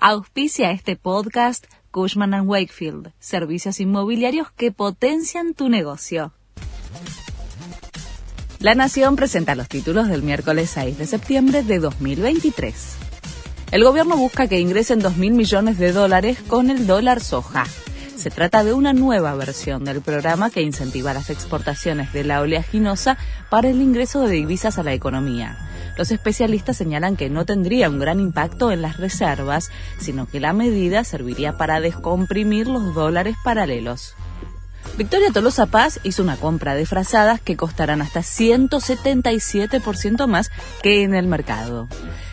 Auspicia este podcast Cushman ⁇ Wakefield, servicios inmobiliarios que potencian tu negocio. La Nación presenta los títulos del miércoles 6 de septiembre de 2023. El gobierno busca que ingresen 2.000 millones de dólares con el dólar soja. Se trata de una nueva versión del programa que incentiva las exportaciones de la oleaginosa para el ingreso de divisas a la economía. Los especialistas señalan que no tendría un gran impacto en las reservas, sino que la medida serviría para descomprimir los dólares paralelos. Victoria Tolosa Paz hizo una compra de frazadas que costarán hasta 177% más que en el mercado.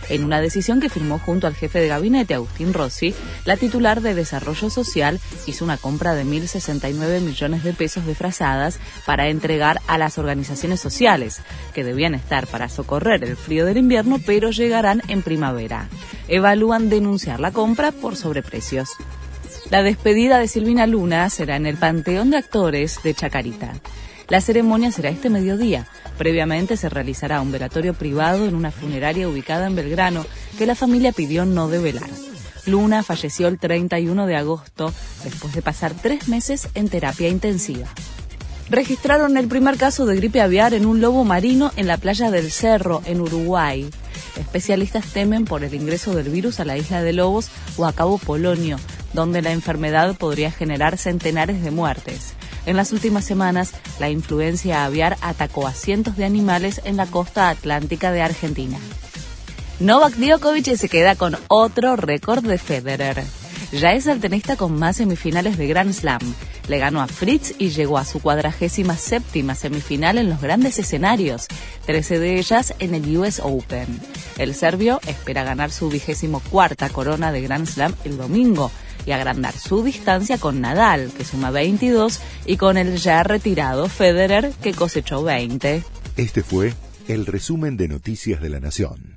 En una decisión que firmó junto al jefe de gabinete, Agustín Rossi, la titular de Desarrollo Social hizo una compra de 1.069 millones de pesos de frazadas para entregar a las organizaciones sociales, que debían estar para socorrer el frío del invierno, pero llegarán en primavera. Evalúan denunciar la compra por sobreprecios. La despedida de Silvina Luna será en el Panteón de Actores de Chacarita. La ceremonia será este mediodía. Previamente se realizará un velatorio privado en una funeraria ubicada en Belgrano que la familia pidió no develar. Luna falleció el 31 de agosto después de pasar tres meses en terapia intensiva. Registraron el primer caso de gripe aviar en un lobo marino en la playa del Cerro, en Uruguay. Especialistas temen por el ingreso del virus a la isla de Lobos o a Cabo Polonio, donde la enfermedad podría generar centenares de muertes. En las últimas semanas, la influencia aviar atacó a cientos de animales en la costa atlántica de Argentina. Novak Djokovic se queda con otro récord de Federer. Ya es el tenista con más semifinales de Grand Slam. Le ganó a Fritz y llegó a su cuadragésima séptima semifinal en los grandes escenarios, 13 de ellas en el US Open. El serbio espera ganar su vigésimo cuarta corona de Grand Slam el domingo, y agrandar su distancia con Nadal, que suma 22, y con el ya retirado Federer, que cosechó 20. Este fue el resumen de Noticias de la Nación.